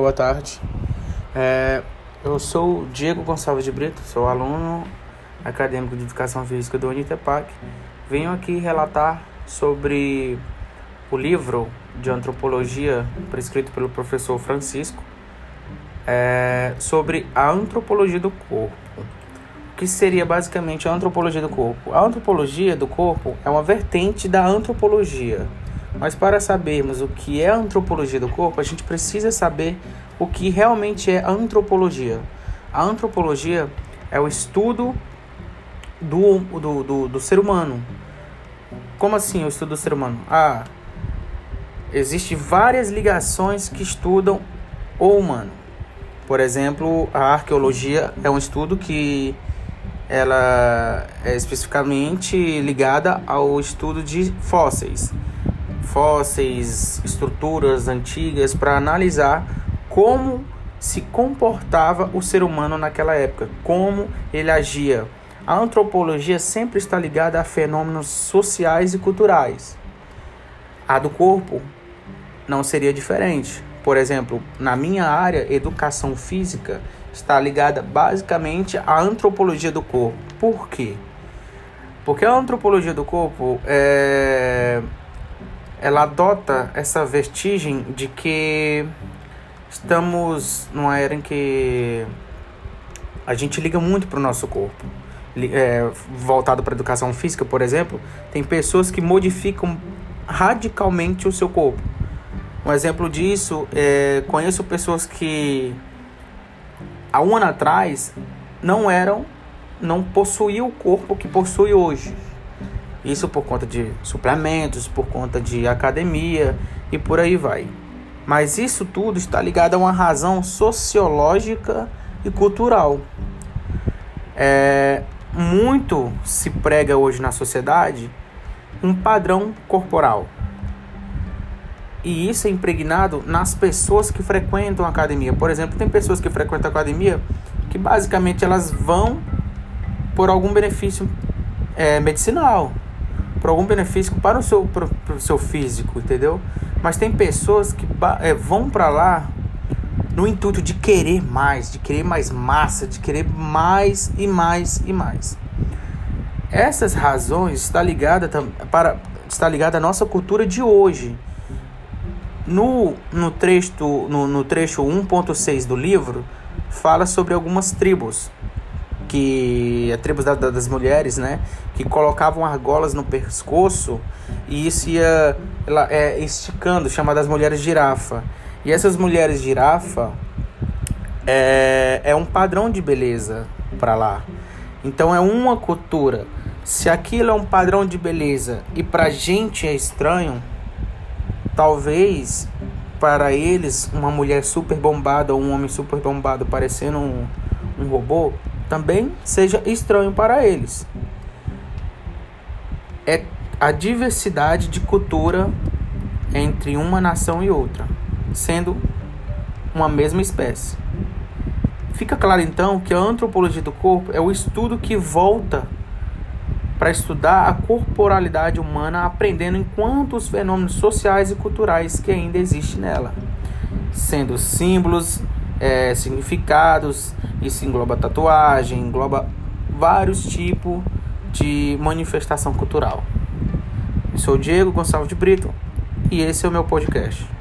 boa tarde. É, eu sou Diego Gonçalves de Brito, sou aluno acadêmico de Educação Física do Unitepac. Venho aqui relatar sobre o livro de antropologia prescrito pelo professor Francisco é, sobre a antropologia do corpo. O que seria basicamente a antropologia do corpo? A antropologia do corpo é uma vertente da antropologia mas para sabermos o que é a antropologia do corpo, a gente precisa saber o que realmente é a antropologia. A antropologia é o estudo do, do, do, do ser humano. Como assim o estudo do ser humano? Ah, existem várias ligações que estudam o humano. Por exemplo, a arqueologia é um estudo que ela é especificamente ligada ao estudo de fósseis fósseis, estruturas antigas para analisar como se comportava o ser humano naquela época, como ele agia. A antropologia sempre está ligada a fenômenos sociais e culturais. A do corpo não seria diferente. Por exemplo, na minha área, educação física está ligada basicamente à antropologia do corpo. Por quê? Porque a antropologia do corpo é ela adota essa vertigem de que estamos numa era em que a gente liga muito para o nosso corpo. É, voltado para educação física, por exemplo, tem pessoas que modificam radicalmente o seu corpo. Um exemplo disso é conheço pessoas que há um ano atrás não eram, não possuíam o corpo que possui hoje. Isso por conta de suplementos, por conta de academia e por aí vai. Mas isso tudo está ligado a uma razão sociológica e cultural. É, muito se prega hoje na sociedade um padrão corporal. E isso é impregnado nas pessoas que frequentam a academia. Por exemplo, tem pessoas que frequentam a academia que basicamente elas vão por algum benefício é, medicinal por algum benefício para o seu, para o seu físico, entendeu? Mas tem pessoas que é, vão para lá no intuito de querer mais, de querer mais massa, de querer mais e mais e mais. Essas razões está ligada para está ligada à nossa cultura de hoje. No, no trecho no, no trecho 1.6 do livro fala sobre algumas tribos que a tribo da, das mulheres, né, que colocavam argolas no pescoço e isso ia ela, é, esticando, chamadas mulheres girafa. E essas mulheres girafa é, é um padrão de beleza para lá. Então é uma cultura. Se aquilo é um padrão de beleza e pra gente é estranho, talvez para eles uma mulher super bombada ou um homem super bombado parecendo um, um robô também seja estranho para eles. É a diversidade de cultura entre uma nação e outra, sendo uma mesma espécie. Fica claro então que a antropologia do corpo é o estudo que volta para estudar a corporalidade humana, aprendendo enquanto os fenômenos sociais e culturais que ainda existem nela, sendo símbolos, é, significados, isso engloba tatuagem, engloba vários tipos de manifestação cultural. Eu sou Diego Gonçalves de Brito e esse é o meu podcast.